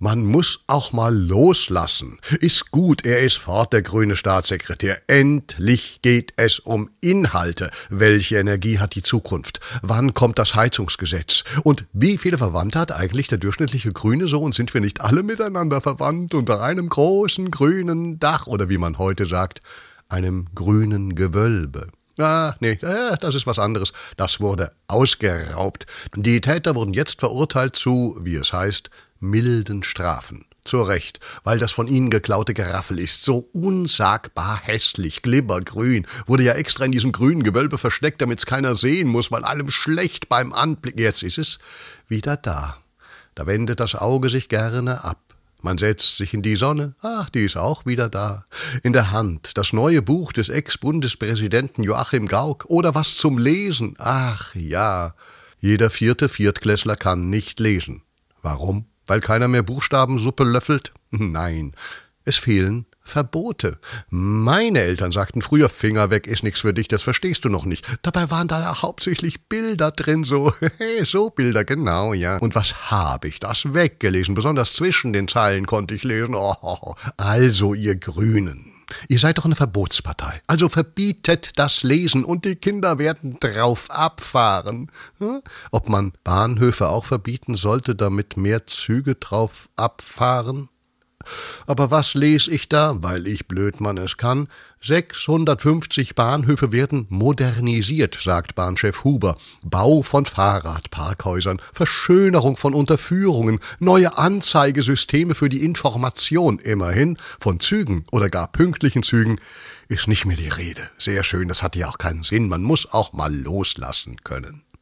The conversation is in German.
Man muss auch mal loslassen. Ist gut, er ist fort, der grüne Staatssekretär. Endlich geht es um Inhalte. Welche Energie hat die Zukunft? Wann kommt das Heizungsgesetz? Und wie viele Verwandte hat eigentlich der durchschnittliche Grüne so? Und sind wir nicht alle miteinander verwandt unter einem großen grünen Dach oder wie man heute sagt, einem grünen Gewölbe? Ah, nee, das ist was anderes. Das wurde ausgeraubt. Die Täter wurden jetzt verurteilt zu, wie es heißt, milden Strafen. Zu Recht, weil das von ihnen geklaute Geraffel ist so unsagbar hässlich, glibbergrün, wurde ja extra in diesem grünen Gewölbe versteckt, damit's keiner sehen muss, weil allem schlecht beim Anblick. Jetzt ist es wieder da. Da wendet das Auge sich gerne ab. Man setzt sich in die Sonne, ach, die ist auch wieder da. In der Hand das neue Buch des Ex-Bundespräsidenten Joachim Gauck oder was zum Lesen, ach ja. Jeder vierte Viertklässler kann nicht lesen. Warum? Weil keiner mehr Buchstabensuppe löffelt? Nein, es fehlen Verbote. Meine Eltern sagten früher, Finger weg ist nichts für dich, das verstehst du noch nicht. Dabei waren da hauptsächlich Bilder drin, so, so Bilder, genau, ja. Und was habe ich das weggelesen? Besonders zwischen den Zeilen konnte ich lesen. Oh, also, ihr Grünen. Ihr seid doch eine Verbotspartei. Also verbietet das Lesen und die Kinder werden drauf abfahren. Ob man Bahnhöfe auch verbieten sollte, damit mehr Züge drauf abfahren? Aber was les ich da, weil ich Blödmann es kann? 650 Bahnhöfe werden modernisiert, sagt Bahnchef Huber. Bau von Fahrradparkhäusern, Verschönerung von Unterführungen, neue Anzeigesysteme für die Information, immerhin von Zügen oder gar pünktlichen Zügen, ist nicht mehr die Rede. Sehr schön, das hat ja auch keinen Sinn. Man muss auch mal loslassen können.